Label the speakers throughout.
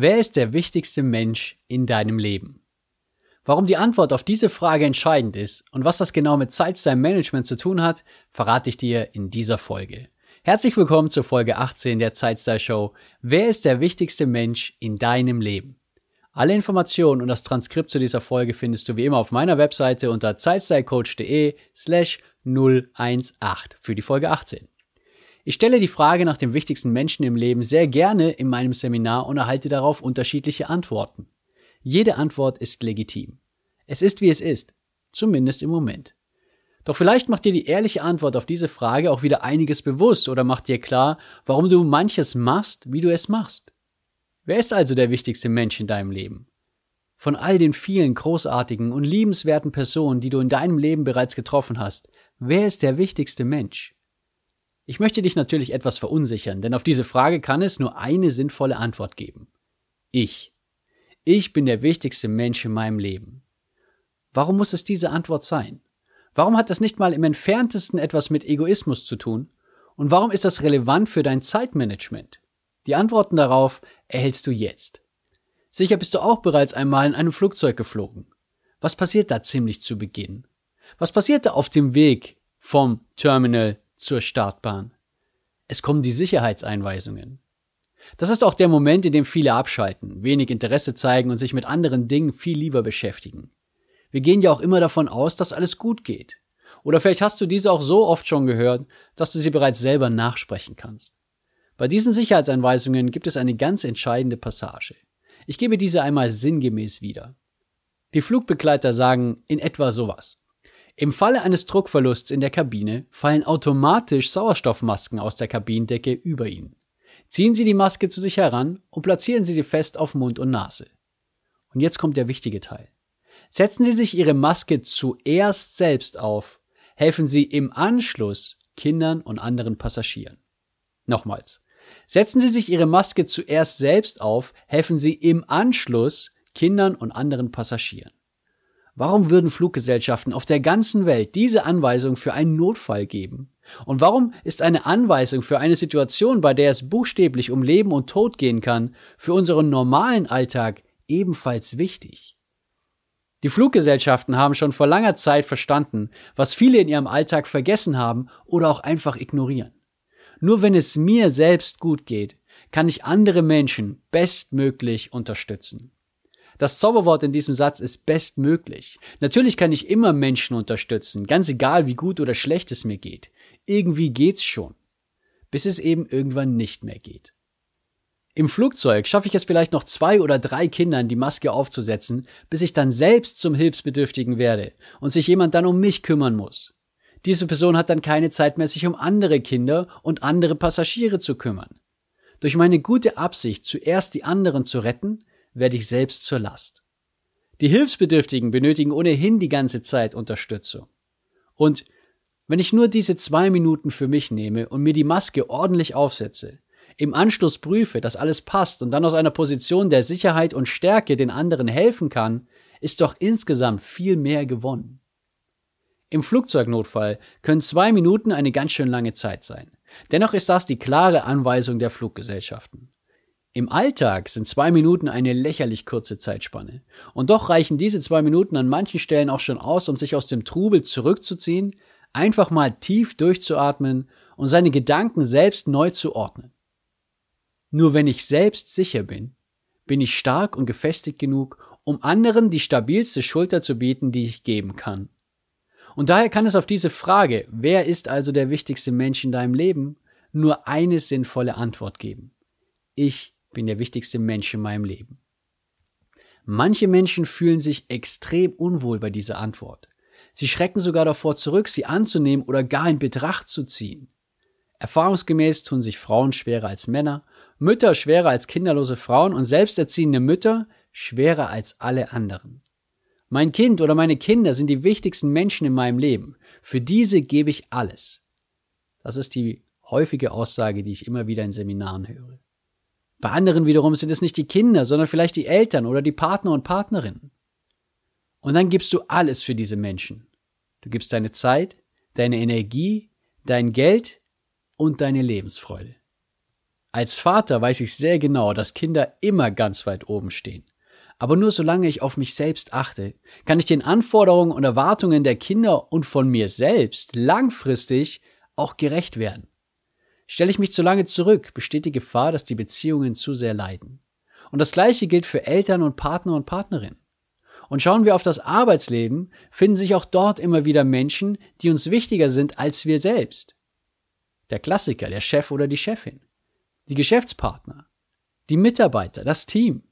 Speaker 1: Wer ist der wichtigste Mensch in deinem Leben? Warum die Antwort auf diese Frage entscheidend ist und was das genau mit Zeitstyle Management zu tun hat, verrate ich dir in dieser Folge. Herzlich willkommen zur Folge 18 der Zeitstyle Show. Wer ist der wichtigste Mensch in deinem Leben? Alle Informationen und das Transkript zu dieser Folge findest du wie immer auf meiner Webseite unter zeitstylecoach.de slash 018 für die Folge 18. Ich stelle die Frage nach dem wichtigsten Menschen im Leben sehr gerne in meinem Seminar und erhalte darauf unterschiedliche Antworten. Jede Antwort ist legitim. Es ist wie es ist, zumindest im Moment. Doch vielleicht macht dir die ehrliche Antwort auf diese Frage auch wieder einiges bewusst oder macht dir klar, warum du manches machst, wie du es machst. Wer ist also der wichtigste Mensch in deinem Leben? Von all den vielen großartigen und liebenswerten Personen, die du in deinem Leben bereits getroffen hast, wer ist der wichtigste Mensch? Ich möchte dich natürlich etwas verunsichern, denn auf diese Frage kann es nur eine sinnvolle Antwort geben. Ich. Ich bin der wichtigste Mensch in meinem Leben. Warum muss es diese Antwort sein? Warum hat das nicht mal im entferntesten etwas mit Egoismus zu tun? Und warum ist das relevant für dein Zeitmanagement? Die Antworten darauf erhältst du jetzt. Sicher bist du auch bereits einmal in einem Flugzeug geflogen. Was passiert da ziemlich zu Beginn? Was passiert da auf dem Weg vom Terminal zur Startbahn. Es kommen die Sicherheitseinweisungen. Das ist auch der Moment, in dem viele abschalten, wenig Interesse zeigen und sich mit anderen Dingen viel lieber beschäftigen. Wir gehen ja auch immer davon aus, dass alles gut geht. Oder vielleicht hast du diese auch so oft schon gehört, dass du sie bereits selber nachsprechen kannst. Bei diesen Sicherheitseinweisungen gibt es eine ganz entscheidende Passage. Ich gebe diese einmal sinngemäß wieder. Die Flugbegleiter sagen in etwa sowas. Im Falle eines Druckverlusts in der Kabine fallen automatisch Sauerstoffmasken aus der Kabinendecke über ihn. Ziehen Sie die Maske zu sich heran und platzieren Sie sie fest auf Mund und Nase. Und jetzt kommt der wichtige Teil. Setzen Sie sich Ihre Maske zuerst selbst auf, helfen Sie im Anschluss Kindern und anderen Passagieren. Nochmals. Setzen Sie sich Ihre Maske zuerst selbst auf, helfen Sie im Anschluss Kindern und anderen Passagieren. Warum würden Fluggesellschaften auf der ganzen Welt diese Anweisung für einen Notfall geben? Und warum ist eine Anweisung für eine Situation, bei der es buchstäblich um Leben und Tod gehen kann, für unseren normalen Alltag ebenfalls wichtig? Die Fluggesellschaften haben schon vor langer Zeit verstanden, was viele in ihrem Alltag vergessen haben oder auch einfach ignorieren. Nur wenn es mir selbst gut geht, kann ich andere Menschen bestmöglich unterstützen. Das Zauberwort in diesem Satz ist bestmöglich. Natürlich kann ich immer Menschen unterstützen, ganz egal wie gut oder schlecht es mir geht. Irgendwie geht's schon. Bis es eben irgendwann nicht mehr geht. Im Flugzeug schaffe ich es vielleicht noch zwei oder drei Kindern die Maske aufzusetzen, bis ich dann selbst zum Hilfsbedürftigen werde und sich jemand dann um mich kümmern muss. Diese Person hat dann keine Zeit mehr, sich um andere Kinder und andere Passagiere zu kümmern. Durch meine gute Absicht, zuerst die anderen zu retten, werde ich selbst zur Last. Die Hilfsbedürftigen benötigen ohnehin die ganze Zeit Unterstützung. Und wenn ich nur diese zwei Minuten für mich nehme und mir die Maske ordentlich aufsetze, im Anschluss prüfe, dass alles passt und dann aus einer Position der Sicherheit und Stärke den anderen helfen kann, ist doch insgesamt viel mehr gewonnen. Im Flugzeugnotfall können zwei Minuten eine ganz schön lange Zeit sein. Dennoch ist das die klare Anweisung der Fluggesellschaften. Im Alltag sind zwei Minuten eine lächerlich kurze Zeitspanne. Und doch reichen diese zwei Minuten an manchen Stellen auch schon aus, um sich aus dem Trubel zurückzuziehen, einfach mal tief durchzuatmen und seine Gedanken selbst neu zu ordnen. Nur wenn ich selbst sicher bin, bin ich stark und gefestigt genug, um anderen die stabilste Schulter zu bieten, die ich geben kann. Und daher kann es auf diese Frage, wer ist also der wichtigste Mensch in deinem Leben, nur eine sinnvolle Antwort geben. Ich bin der wichtigste Mensch in meinem Leben. Manche Menschen fühlen sich extrem unwohl bei dieser Antwort. Sie schrecken sogar davor zurück, sie anzunehmen oder gar in Betracht zu ziehen. Erfahrungsgemäß tun sich Frauen schwerer als Männer, Mütter schwerer als kinderlose Frauen und selbsterziehende Mütter schwerer als alle anderen. Mein Kind oder meine Kinder sind die wichtigsten Menschen in meinem Leben. Für diese gebe ich alles. Das ist die häufige Aussage, die ich immer wieder in Seminaren höre. Bei anderen wiederum sind es nicht die Kinder, sondern vielleicht die Eltern oder die Partner und Partnerinnen. Und dann gibst du alles für diese Menschen. Du gibst deine Zeit, deine Energie, dein Geld und deine Lebensfreude. Als Vater weiß ich sehr genau, dass Kinder immer ganz weit oben stehen. Aber nur solange ich auf mich selbst achte, kann ich den Anforderungen und Erwartungen der Kinder und von mir selbst langfristig auch gerecht werden. Stelle ich mich zu lange zurück, besteht die Gefahr, dass die Beziehungen zu sehr leiden. Und das Gleiche gilt für Eltern und Partner und Partnerinnen. Und schauen wir auf das Arbeitsleben, finden sich auch dort immer wieder Menschen, die uns wichtiger sind als wir selbst. Der Klassiker, der Chef oder die Chefin, die Geschäftspartner, die Mitarbeiter, das Team.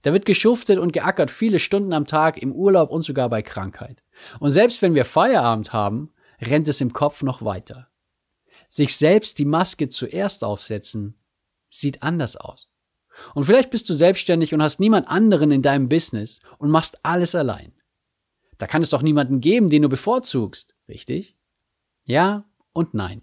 Speaker 1: Da wird geschuftet und geackert viele Stunden am Tag im Urlaub und sogar bei Krankheit. Und selbst wenn wir Feierabend haben, rennt es im Kopf noch weiter. Sich selbst die Maske zuerst aufsetzen, sieht anders aus. Und vielleicht bist du selbstständig und hast niemand anderen in deinem Business und machst alles allein. Da kann es doch niemanden geben, den du bevorzugst, richtig? Ja und nein.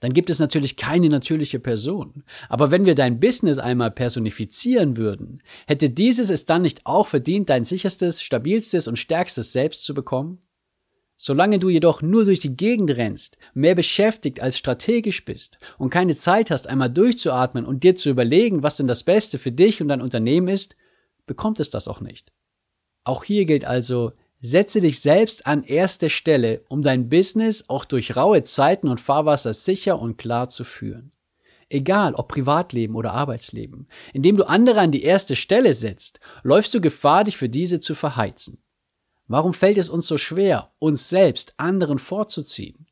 Speaker 1: Dann gibt es natürlich keine natürliche Person. Aber wenn wir dein Business einmal personifizieren würden, hätte dieses es dann nicht auch verdient, dein sicherstes, stabilstes und stärkstes Selbst zu bekommen? Solange du jedoch nur durch die Gegend rennst, mehr beschäftigt als strategisch bist und keine Zeit hast, einmal durchzuatmen und dir zu überlegen, was denn das Beste für dich und dein Unternehmen ist, bekommt es das auch nicht. Auch hier gilt also, setze dich selbst an erste Stelle, um dein Business auch durch raue Zeiten und Fahrwasser sicher und klar zu führen. Egal ob Privatleben oder Arbeitsleben, indem du andere an die erste Stelle setzt, läufst du Gefahr, dich für diese zu verheizen. Warum fällt es uns so schwer, uns selbst anderen vorzuziehen?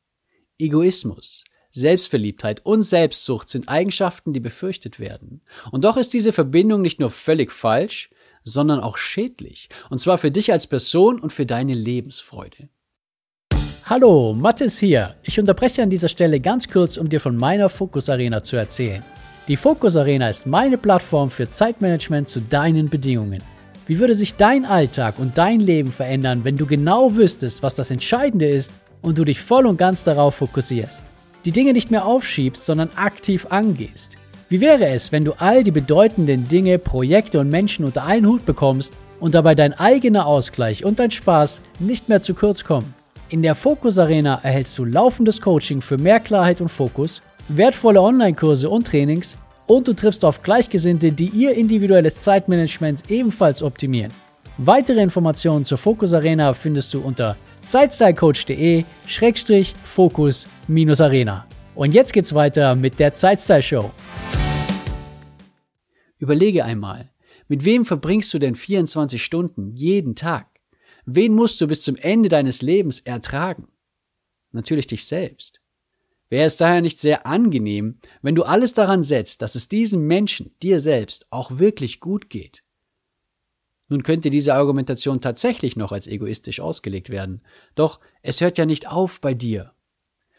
Speaker 1: Egoismus, Selbstverliebtheit und Selbstsucht sind Eigenschaften, die befürchtet werden. Und doch ist diese Verbindung nicht nur völlig falsch, sondern auch schädlich. Und zwar für dich als Person und für deine Lebensfreude. Hallo, Mathis hier. Ich unterbreche an dieser Stelle ganz kurz, um dir von meiner Focus Arena zu erzählen. Die Focus Arena ist meine Plattform für Zeitmanagement zu deinen Bedingungen. Wie würde sich dein Alltag und dein Leben verändern, wenn du genau wüsstest, was das Entscheidende ist und du dich voll und ganz darauf fokussierst? Die Dinge nicht mehr aufschiebst, sondern aktiv angehst. Wie wäre es, wenn du all die bedeutenden Dinge, Projekte und Menschen unter einen Hut bekommst und dabei dein eigener Ausgleich und dein Spaß nicht mehr zu kurz kommen? In der Fokus Arena erhältst du laufendes Coaching für mehr Klarheit und Fokus, wertvolle Online-Kurse und Trainings und du triffst auf Gleichgesinnte, die ihr individuelles Zeitmanagement ebenfalls optimieren. Weitere Informationen zur Focus Arena findest du unter zeitstylecoach.de-focus-arena. Und jetzt geht's weiter mit der Zeitstyle Show. Überlege einmal, mit wem verbringst du denn 24 Stunden jeden Tag? Wen musst du bis zum Ende deines Lebens ertragen? Natürlich dich selbst. Wäre es daher nicht sehr angenehm, wenn du alles daran setzt, dass es diesem Menschen, dir selbst, auch wirklich gut geht? Nun könnte diese Argumentation tatsächlich noch als egoistisch ausgelegt werden, doch es hört ja nicht auf bei dir.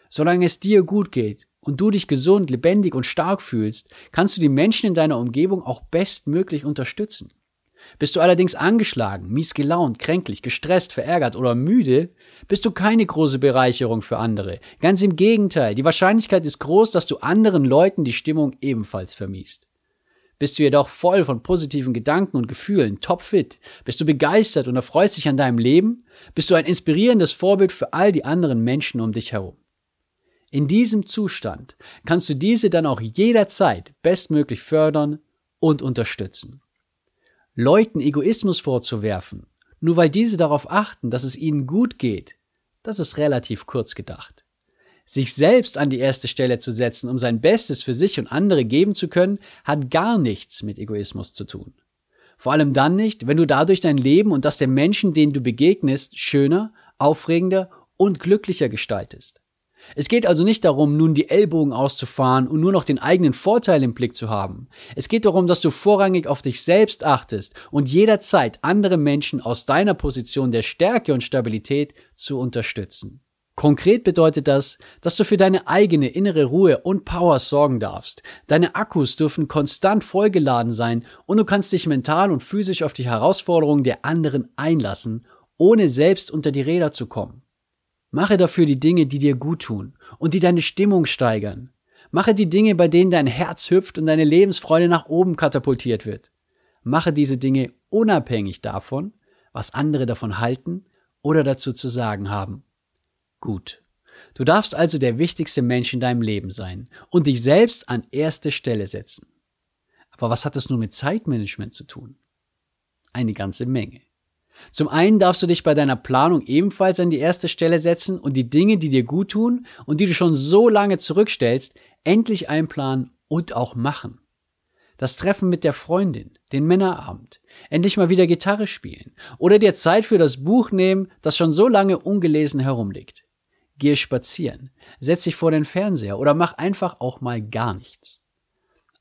Speaker 1: Solange es dir gut geht und du dich gesund, lebendig und stark fühlst, kannst du die Menschen in deiner Umgebung auch bestmöglich unterstützen. Bist du allerdings angeschlagen, mies gelaunt, kränklich, gestresst, verärgert oder müde, bist du keine große Bereicherung für andere. Ganz im Gegenteil, die Wahrscheinlichkeit ist groß, dass du anderen Leuten die Stimmung ebenfalls vermiest. Bist du jedoch voll von positiven Gedanken und Gefühlen, topfit, bist du begeistert und erfreust dich an deinem Leben, bist du ein inspirierendes Vorbild für all die anderen Menschen um dich herum. In diesem Zustand kannst du diese dann auch jederzeit bestmöglich fördern und unterstützen. Leuten Egoismus vorzuwerfen, nur weil diese darauf achten, dass es ihnen gut geht, das ist relativ kurz gedacht. Sich selbst an die erste Stelle zu setzen, um sein Bestes für sich und andere geben zu können, hat gar nichts mit Egoismus zu tun. Vor allem dann nicht, wenn du dadurch dein Leben und das der Menschen, denen du begegnest, schöner, aufregender und glücklicher gestaltest. Es geht also nicht darum, nun die Ellbogen auszufahren und nur noch den eigenen Vorteil im Blick zu haben. Es geht darum, dass du vorrangig auf dich selbst achtest und jederzeit andere Menschen aus deiner Position der Stärke und Stabilität zu unterstützen. Konkret bedeutet das, dass du für deine eigene innere Ruhe und Power sorgen darfst. Deine Akkus dürfen konstant vollgeladen sein und du kannst dich mental und physisch auf die Herausforderungen der anderen einlassen, ohne selbst unter die Räder zu kommen. Mache dafür die Dinge, die dir gut tun und die deine Stimmung steigern. Mache die Dinge, bei denen dein Herz hüpft und deine Lebensfreude nach oben katapultiert wird. Mache diese Dinge unabhängig davon, was andere davon halten oder dazu zu sagen haben. Gut. Du darfst also der wichtigste Mensch in deinem Leben sein und dich selbst an erste Stelle setzen. Aber was hat das nun mit Zeitmanagement zu tun? Eine ganze Menge. Zum einen darfst du dich bei deiner Planung ebenfalls an die erste Stelle setzen und die Dinge, die dir gut tun und die du schon so lange zurückstellst, endlich einplanen und auch machen. Das Treffen mit der Freundin, den Männerabend, endlich mal wieder Gitarre spielen oder dir Zeit für das Buch nehmen, das schon so lange ungelesen herumliegt. Geh spazieren, setz dich vor den Fernseher oder mach einfach auch mal gar nichts.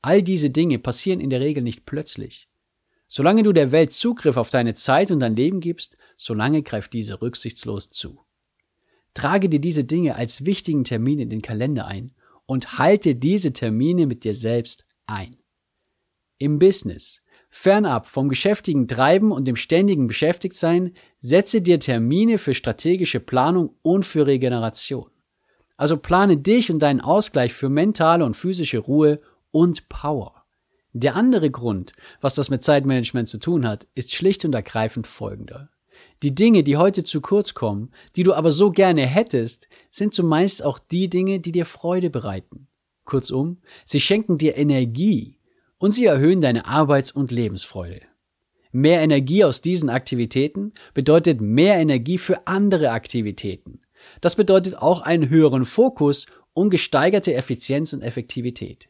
Speaker 1: All diese Dinge passieren in der Regel nicht plötzlich. Solange du der Welt Zugriff auf deine Zeit und dein Leben gibst, solange greift diese rücksichtslos zu. Trage dir diese Dinge als wichtigen Termin in den Kalender ein und halte diese Termine mit dir selbst ein. Im Business Fernab vom geschäftigen Treiben und dem ständigen Beschäftigtsein, setze dir Termine für strategische Planung und für Regeneration. Also plane dich und deinen Ausgleich für mentale und physische Ruhe und Power. Der andere Grund, was das mit Zeitmanagement zu tun hat, ist schlicht und ergreifend folgender. Die Dinge, die heute zu kurz kommen, die du aber so gerne hättest, sind zumeist auch die Dinge, die dir Freude bereiten. Kurzum, sie schenken dir Energie, und sie erhöhen deine Arbeits- und Lebensfreude. Mehr Energie aus diesen Aktivitäten bedeutet mehr Energie für andere Aktivitäten. Das bedeutet auch einen höheren Fokus und gesteigerte Effizienz und Effektivität.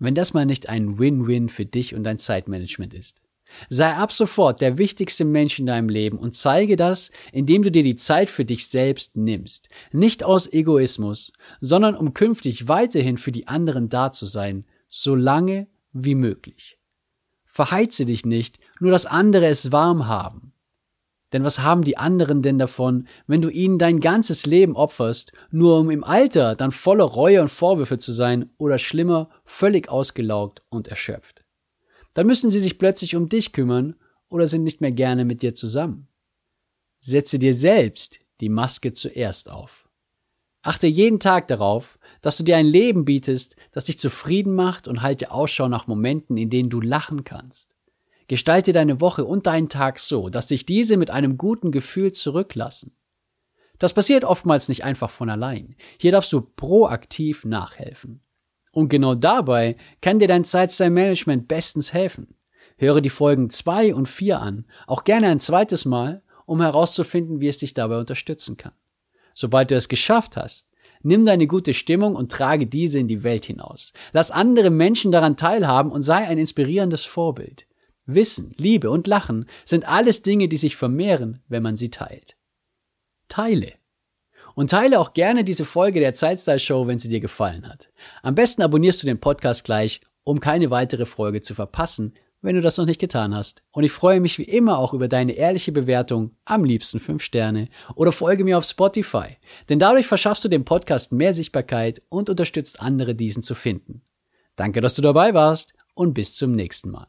Speaker 1: Wenn das mal nicht ein Win-Win für dich und dein Zeitmanagement ist. Sei ab sofort der wichtigste Mensch in deinem Leben und zeige das, indem du dir die Zeit für dich selbst nimmst. Nicht aus Egoismus, sondern um künftig weiterhin für die anderen da zu sein, solange wie möglich. Verheize dich nicht, nur dass andere es warm haben. Denn was haben die anderen denn davon, wenn du ihnen dein ganzes Leben opferst, nur um im Alter dann voller Reue und Vorwürfe zu sein oder schlimmer, völlig ausgelaugt und erschöpft? Dann müssen sie sich plötzlich um dich kümmern oder sind nicht mehr gerne mit dir zusammen. Setze dir selbst die Maske zuerst auf. Achte jeden Tag darauf, dass du dir ein Leben bietest, das dich zufrieden macht und halte Ausschau nach Momenten, in denen du lachen kannst. Gestalte deine Woche und deinen Tag so, dass sich diese mit einem guten Gefühl zurücklassen. Das passiert oftmals nicht einfach von allein. Hier darfst du proaktiv nachhelfen. Und genau dabei kann dir dein Zeitstyle-Management bestens helfen. Höre die Folgen 2 und 4 an, auch gerne ein zweites Mal, um herauszufinden, wie es dich dabei unterstützen kann. Sobald du es geschafft hast, Nimm deine gute Stimmung und trage diese in die Welt hinaus. Lass andere Menschen daran teilhaben und sei ein inspirierendes Vorbild. Wissen, Liebe und Lachen sind alles Dinge, die sich vermehren, wenn man sie teilt. Teile. Und teile auch gerne diese Folge der Zeitstyle Show, wenn sie dir gefallen hat. Am besten abonnierst du den Podcast gleich, um keine weitere Folge zu verpassen, wenn du das noch nicht getan hast. Und ich freue mich wie immer auch über deine ehrliche Bewertung, am liebsten 5 Sterne, oder folge mir auf Spotify, denn dadurch verschaffst du dem Podcast mehr Sichtbarkeit und unterstützt andere, diesen zu finden. Danke, dass du dabei warst und bis zum nächsten Mal.